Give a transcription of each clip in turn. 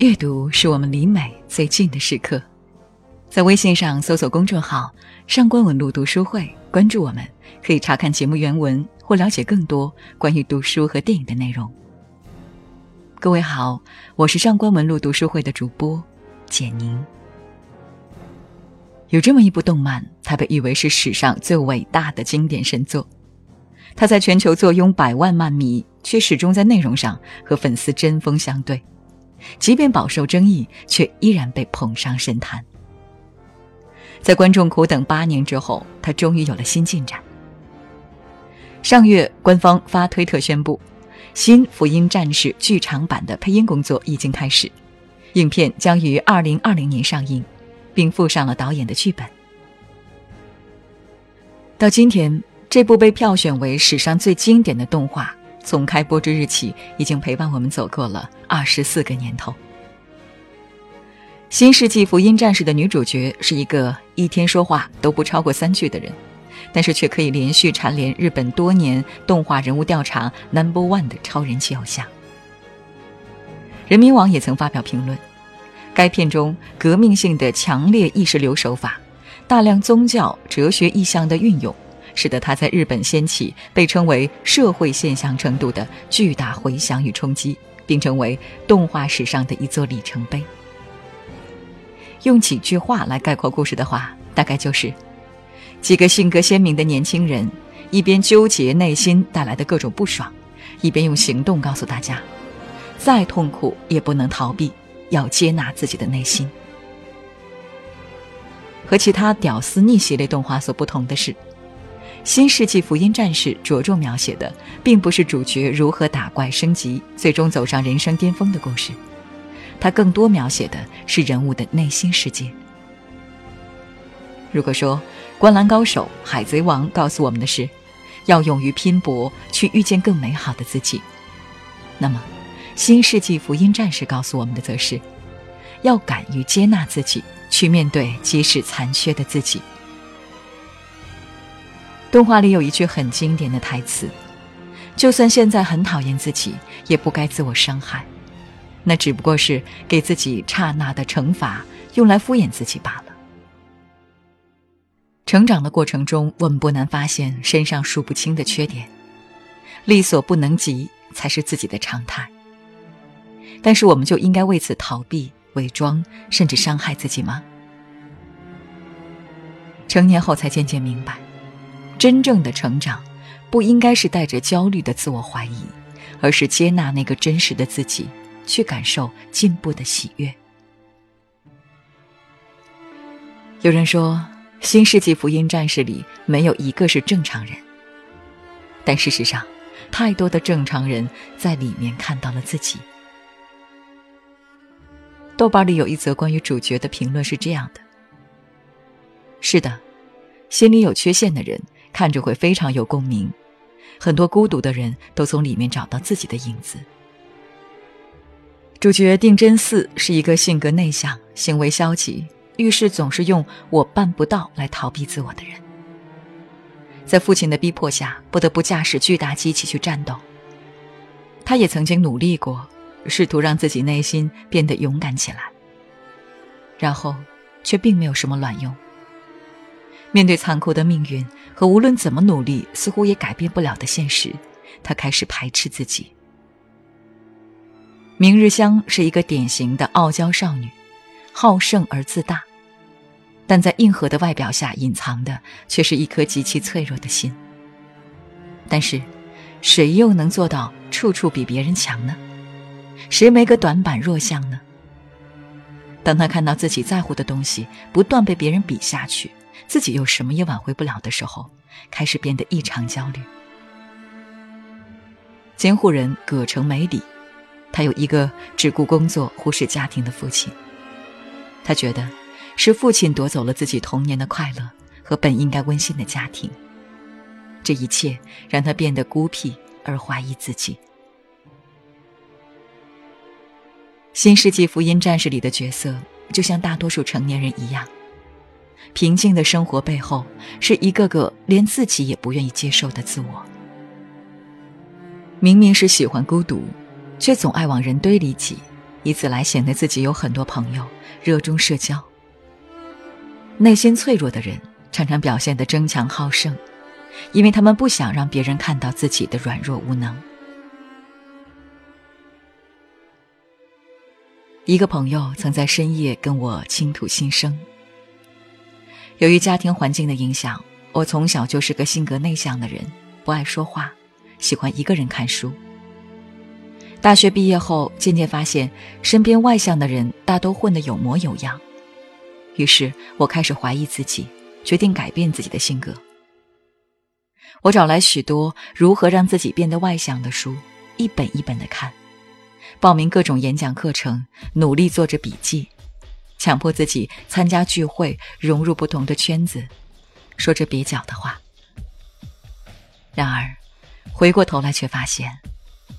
阅读是我们离美最近的时刻。在微信上搜索公众号“上官文露读书会”，关注我们，可以查看节目原文或了解更多关于读书和电影的内容。各位好，我是上官文露读书会的主播简宁。有这么一部动漫，它被誉为是史上最伟大的经典神作。它在全球坐拥百万漫迷，却始终在内容上和粉丝针锋相对。即便饱受争议，却依然被捧上神坛。在观众苦等八年之后，他终于有了新进展。上月，官方发推特宣布，新《福音战士》剧场版的配音工作已经开始，影片将于二零二零年上映，并附上了导演的剧本。到今天，这部被票选为史上最经典的动画。从开播之日起，已经陪伴我们走过了二十四个年头。《新世纪福音战士》的女主角是一个一天说话都不超过三句的人，但是却可以连续蝉联日本多年动画人物调查 Number One 的超人气偶像。人民网也曾发表评论：该片中革命性的强烈意识流手法，大量宗教哲学意象的运用。使得他在日本掀起被称为社会现象程度的巨大回响与冲击，并成为动画史上的一座里程碑。用几句话来概括故事的话，大概就是：几个性格鲜明的年轻人，一边纠结内心带来的各种不爽，一边用行动告诉大家，再痛苦也不能逃避，要接纳自己的内心。和其他屌丝逆袭类动画所不同的是。新世纪福音战士着重描写的，并不是主角如何打怪升级，最终走上人生巅峰的故事，它更多描写的是人物的内心世界。如果说《灌篮高手》《海贼王》告诉我们的是，要勇于拼搏，去遇见更美好的自己，那么《新世纪福音战士》告诉我们的则是，要敢于接纳自己，去面对即使残缺的自己。动画里有一句很经典的台词：“就算现在很讨厌自己，也不该自我伤害，那只不过是给自己刹那的惩罚，用来敷衍自己罢了。”成长的过程中，我们不难发现身上数不清的缺点，力所不能及才是自己的常态。但是，我们就应该为此逃避、伪装，甚至伤害自己吗？成年后才渐渐明白。真正的成长，不应该是带着焦虑的自我怀疑，而是接纳那个真实的自己，去感受进步的喜悦。有人说，《新世纪福音战士》里没有一个是正常人，但事实上，太多的正常人在里面看到了自己。豆瓣里有一则关于主角的评论是这样的：“是的，心里有缺陷的人。”看着会非常有共鸣，很多孤独的人都从里面找到自己的影子。主角定真寺是一个性格内向、行为消极、遇事总是用“我办不到”来逃避自我的人，在父亲的逼迫下，不得不驾驶巨大机器去战斗。他也曾经努力过，试图让自己内心变得勇敢起来，然后却并没有什么卵用。面对残酷的命运和无论怎么努力似乎也改变不了的现实，他开始排斥自己。明日香是一个典型的傲娇少女，好胜而自大，但在硬核的外表下隐藏的却是一颗极其脆弱的心。但是，谁又能做到处处比别人强呢？谁没个短板弱项呢？当他看到自己在乎的东西不断被别人比下去，自己又什么也挽回不了的时候，开始变得异常焦虑。监护人葛城美里，他有一个只顾工作、忽视家庭的父亲。他觉得是父亲夺走了自己童年的快乐和本应该温馨的家庭。这一切让他变得孤僻而怀疑自己。新世纪福音战士里的角色，就像大多数成年人一样。平静的生活背后，是一个个连自己也不愿意接受的自我。明明是喜欢孤独，却总爱往人堆里挤，以此来显得自己有很多朋友，热衷社交。内心脆弱的人常常表现得争强好胜，因为他们不想让别人看到自己的软弱无能。一个朋友曾在深夜跟我倾吐心声。由于家庭环境的影响，我从小就是个性格内向的人，不爱说话，喜欢一个人看书。大学毕业后，渐渐发现身边外向的人大都混得有模有样，于是我开始怀疑自己，决定改变自己的性格。我找来许多如何让自己变得外向的书，一本一本的看。报名各种演讲课程，努力做着笔记，强迫自己参加聚会，融入不同的圈子，说着蹩脚的话。然而，回过头来却发现，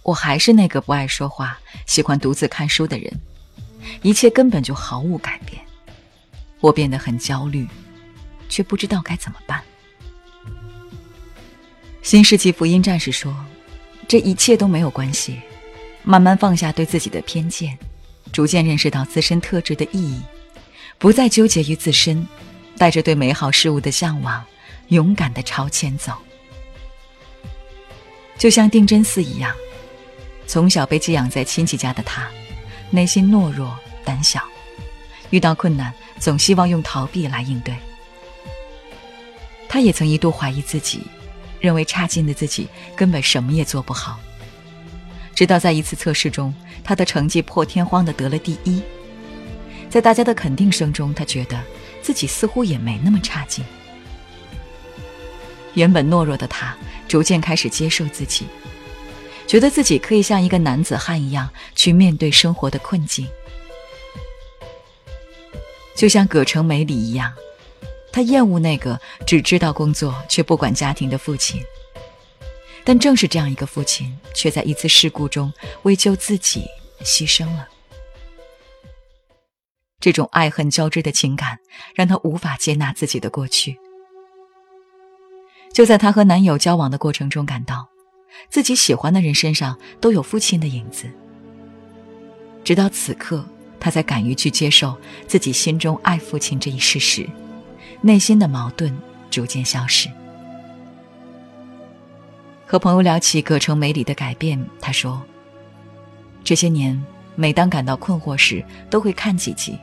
我还是那个不爱说话、喜欢独自看书的人，一切根本就毫无改变。我变得很焦虑，却不知道该怎么办。新世纪福音战士说：“这一切都没有关系。”慢慢放下对自己的偏见，逐渐认识到自身特质的意义，不再纠结于自身，带着对美好事物的向往，勇敢的朝前走。就像定真寺一样，从小被寄养在亲戚家的他，内心懦弱胆小，遇到困难总希望用逃避来应对。他也曾一度怀疑自己，认为差劲的自己根本什么也做不好。直到在一次测试中，他的成绩破天荒的得了第一，在大家的肯定声中，他觉得自己似乎也没那么差劲。原本懦弱的他，逐渐开始接受自己，觉得自己可以像一个男子汉一样去面对生活的困境。就像葛城美里一样，他厌恶那个只知道工作却不管家庭的父亲。但正是这样一个父亲，却在一次事故中为救自己牺牲了。这种爱恨交织的情感，让她无法接纳自己的过去。就在她和男友交往的过程中，感到自己喜欢的人身上都有父亲的影子。直到此刻，她才敢于去接受自己心中爱父亲这一事实，内心的矛盾逐渐消失。和朋友聊起葛城美里的改变，他说：“这些年，每当感到困惑时，都会看几集，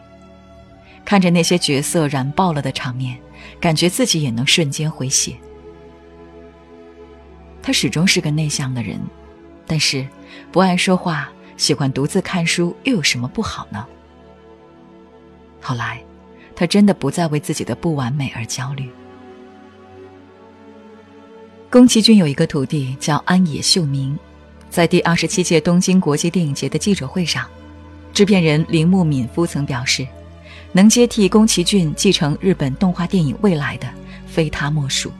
看着那些角色燃爆了的场面，感觉自己也能瞬间回血。”他始终是个内向的人，但是不爱说话，喜欢独自看书，又有什么不好呢？后来，他真的不再为自己的不完美而焦虑。宫崎骏有一个徒弟叫安野秀明，在第二十七届东京国际电影节的记者会上，制片人铃木敏夫曾表示，能接替宫崎骏继承日本动画电影未来的，非他莫属。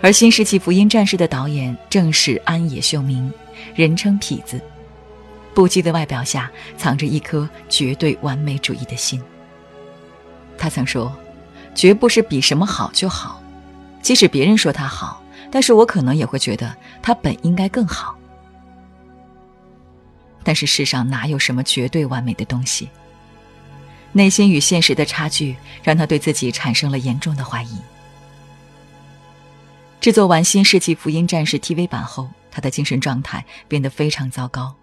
而《新世纪福音战士》的导演正是安野秀明，人称痞子，不羁的外表下藏着一颗绝对完美主义的心。他曾说：“绝不是比什么好就好。”即使别人说他好，但是我可能也会觉得他本应该更好。但是世上哪有什么绝对完美的东西？内心与现实的差距让他对自己产生了严重的怀疑。制作完《新世纪福音战士》TV 版后，他的精神状态变得非常糟糕。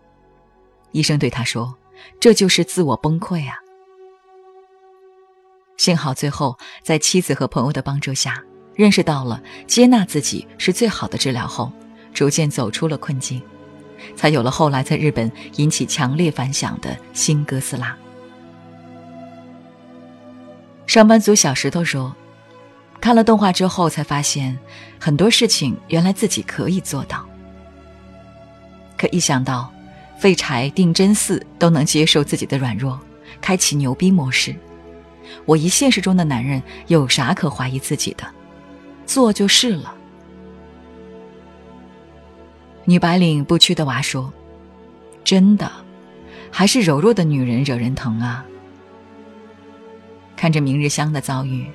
医生对他说：“这就是自我崩溃啊！”幸好最后在妻子和朋友的帮助下。认识到了接纳自己是最好的治疗后，逐渐走出了困境，才有了后来在日本引起强烈反响的新哥斯拉。上班族小石头说：“看了动画之后，才发现很多事情原来自己可以做到。可一想到废柴定真寺都能接受自己的软弱，开启牛逼模式，我一现实中的男人有啥可怀疑自己的？”做就是了。女白领不屈的娃说：“真的，还是柔弱的女人惹人疼啊。”看着明日香的遭遇，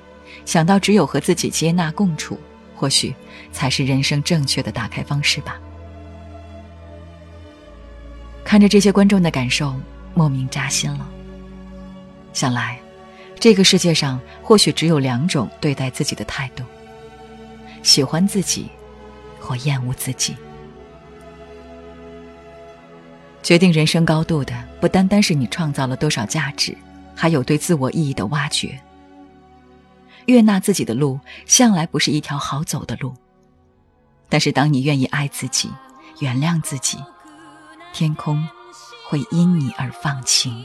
想到只有和自己接纳共处，或许才是人生正确的打开方式吧。看着这些观众的感受，莫名扎心了。想来，这个世界上或许只有两种对待自己的态度：喜欢自己，或厌恶自己。决定人生高度的，不单单是你创造了多少价值，还有对自我意义的挖掘。悦纳自己的路，向来不是一条好走的路。但是，当你愿意爱自己，原谅自己，天空会因你而放晴。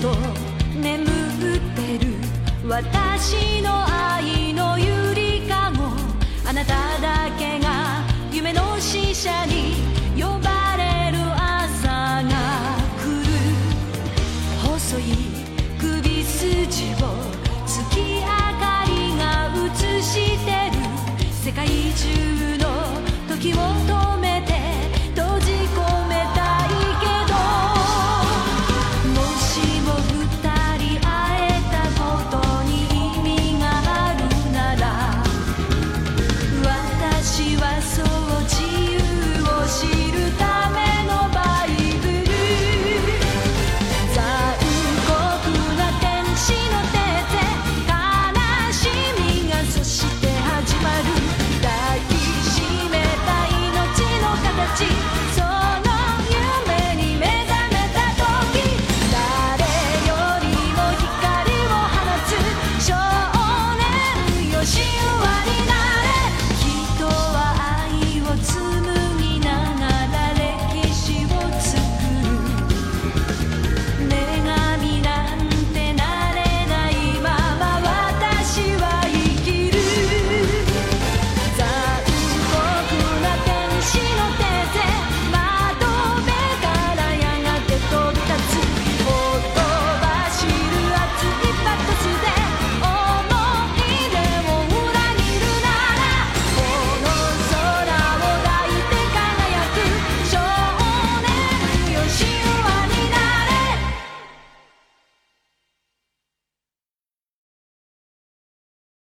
と眠ってる私の愛のゆりかご。あなただけが夢の使者に呼ばれる朝が来る。細い首筋を月明かりが映してる。世界中の時を止め